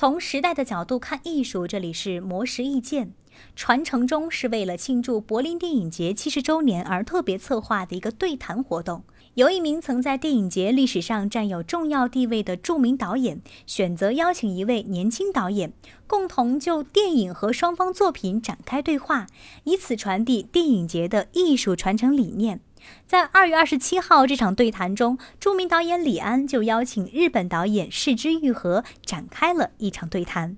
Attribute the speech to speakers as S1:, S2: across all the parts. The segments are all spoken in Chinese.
S1: 从时代的角度看艺术，这里是魔石意见。传承中是为了庆祝柏林电影节七十周年而特别策划的一个对谈活动。有一名曾在电影节历史上占有重要地位的著名导演，选择邀请一位年轻导演，共同就电影和双方作品展开对话，以此传递电影节的艺术传承理念。在二月二十七号这场对谈中，著名导演李安就邀请日本导演市之愈合展开了一场对谈。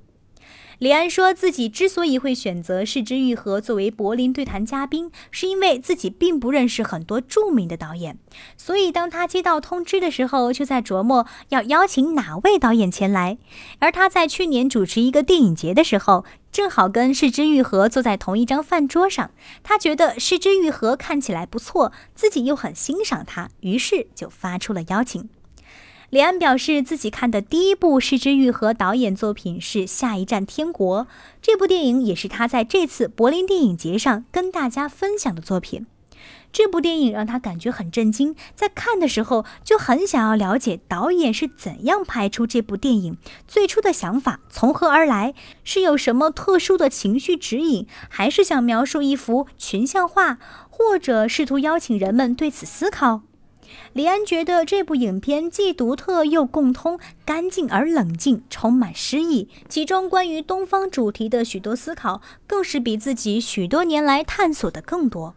S1: 李安说自己之所以会选择市之愈合作为柏林对谈嘉宾，是因为自己并不认识很多著名的导演，所以当他接到通知的时候，就在琢磨要邀请哪位导演前来。而他在去年主持一个电影节的时候，正好跟市之愈合坐在同一张饭桌上，他觉得市之愈合看起来不错，自己又很欣赏他，于是就发出了邀请。李安表示，自己看的第一部失之愈合导演作品是《下一站天国》，这部电影也是他在这次柏林电影节上跟大家分享的作品。这部电影让他感觉很震惊，在看的时候就很想要了解导演是怎样拍出这部电影，最初的想法从何而来，是有什么特殊的情绪指引，还是想描述一幅群像画，或者试图邀请人们对此思考。李安觉得这部影片既独特又共通，干净而冷静，充满诗意。其中关于东方主题的许多思考，更是比自己许多年来探索的更多。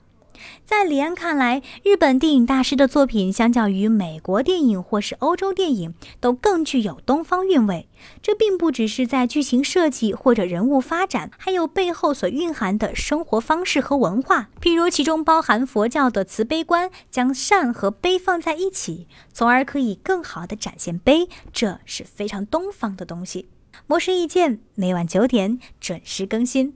S1: 在李安看来，日本电影大师的作品相较于美国电影或是欧洲电影，都更具有东方韵味。这并不只是在剧情设计或者人物发展，还有背后所蕴含的生活方式和文化。譬如其中包含佛教的慈悲观，将善和悲放在一起，从而可以更好的展现悲，这是非常东方的东西。模式意见每晚九点准时更新。